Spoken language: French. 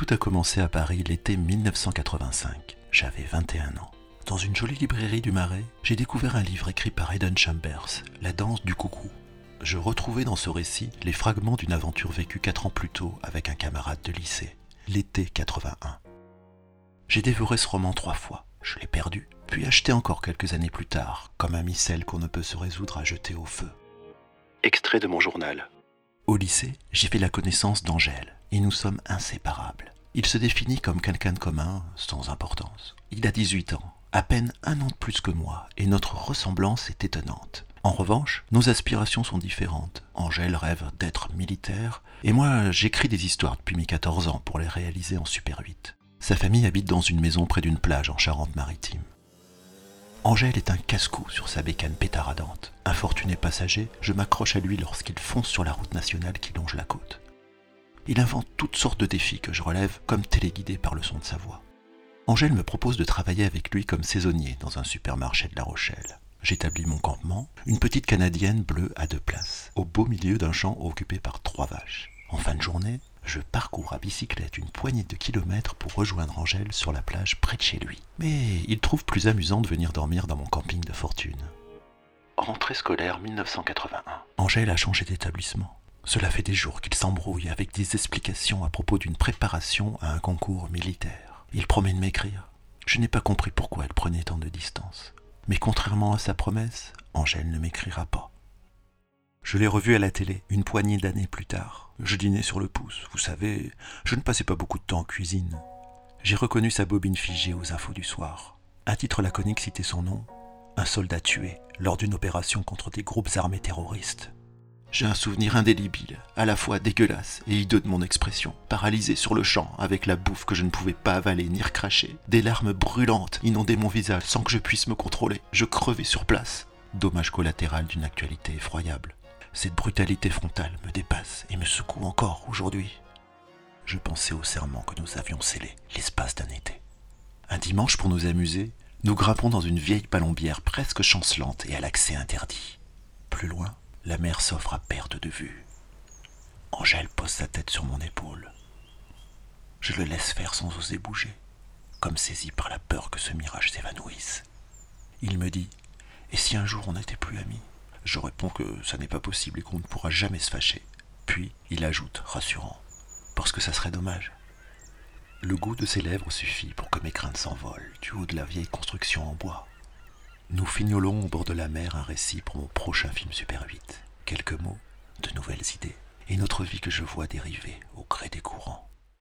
Tout a commencé à Paris l'été 1985. J'avais 21 ans. Dans une jolie librairie du Marais, j'ai découvert un livre écrit par Eden Chambers, La danse du coucou. Je retrouvais dans ce récit les fragments d'une aventure vécue quatre ans plus tôt avec un camarade de lycée, l'été 81. J'ai dévoré ce roman trois fois, je l'ai perdu, puis acheté encore quelques années plus tard, comme un missel qu'on ne peut se résoudre à jeter au feu. Extrait de mon journal. Au lycée, j'ai fait la connaissance d'Angèle, et nous sommes inséparables. Il se définit comme quelqu'un de commun, sans importance. Il a 18 ans, à peine un an de plus que moi, et notre ressemblance est étonnante. En revanche, nos aspirations sont différentes. Angèle rêve d'être militaire, et moi j'écris des histoires depuis mes 14 ans pour les réaliser en Super 8. Sa famille habite dans une maison près d'une plage en Charente-Maritime. Angèle est un casse-cou sur sa bécane pétaradante. Infortuné passager, je m'accroche à lui lorsqu'il fonce sur la route nationale qui longe la côte. Il invente toutes sortes de défis que je relève comme téléguidé par le son de sa voix. Angèle me propose de travailler avec lui comme saisonnier dans un supermarché de La Rochelle. J'établis mon campement, une petite canadienne bleue à deux places, au beau milieu d'un champ occupé par trois vaches. En fin de journée, je parcours à bicyclette une poignée de kilomètres pour rejoindre Angèle sur la plage près de chez lui. Mais il trouve plus amusant de venir dormir dans mon camping de fortune. Rentrée scolaire 1981. Angèle a changé d'établissement. Cela fait des jours qu'il s'embrouille avec des explications à propos d'une préparation à un concours militaire. Il promet de m'écrire. Je n'ai pas compris pourquoi elle prenait tant de distance. Mais contrairement à sa promesse, Angèle ne m'écrira pas. Je l'ai revu à la télé une poignée d'années plus tard. Je dînais sur le pouce. Vous savez, je ne passais pas beaucoup de temps en cuisine. J'ai reconnu sa bobine figée aux infos du soir. Un titre laconique citait son nom. Un soldat tué lors d'une opération contre des groupes armés terroristes. J'ai un souvenir indélébile, à la fois dégueulasse et hideux de mon expression, paralysé sur le champ avec la bouffe que je ne pouvais pas avaler ni recracher. Des larmes brûlantes inondaient mon visage sans que je puisse me contrôler. Je crevais sur place. Dommage collatéral d'une actualité effroyable. Cette brutalité frontale me dépasse et me secoue encore aujourd'hui. Je pensais au serment que nous avions scellé l'espace d'un été. Un dimanche pour nous amuser, nous grimpons dans une vieille palombière presque chancelante et à l'accès interdit. Plus loin, la mer s'offre à perte de vue. Angèle pose sa tête sur mon épaule. Je le laisse faire sans oser bouger, comme saisi par la peur que ce mirage s'évanouisse. Il me dit Et si un jour on n'était plus amis? Je réponds que ça n'est pas possible et qu'on ne pourra jamais se fâcher. Puis il ajoute, rassurant Parce que ça serait dommage. Le goût de ses lèvres suffit pour que mes craintes s'envolent du haut de la vieille construction en bois. Nous fignolons au bord de la mer un récit pour mon prochain film Super 8. Quelques mots, de nouvelles idées, et notre vie que je vois dériver au gré des courants.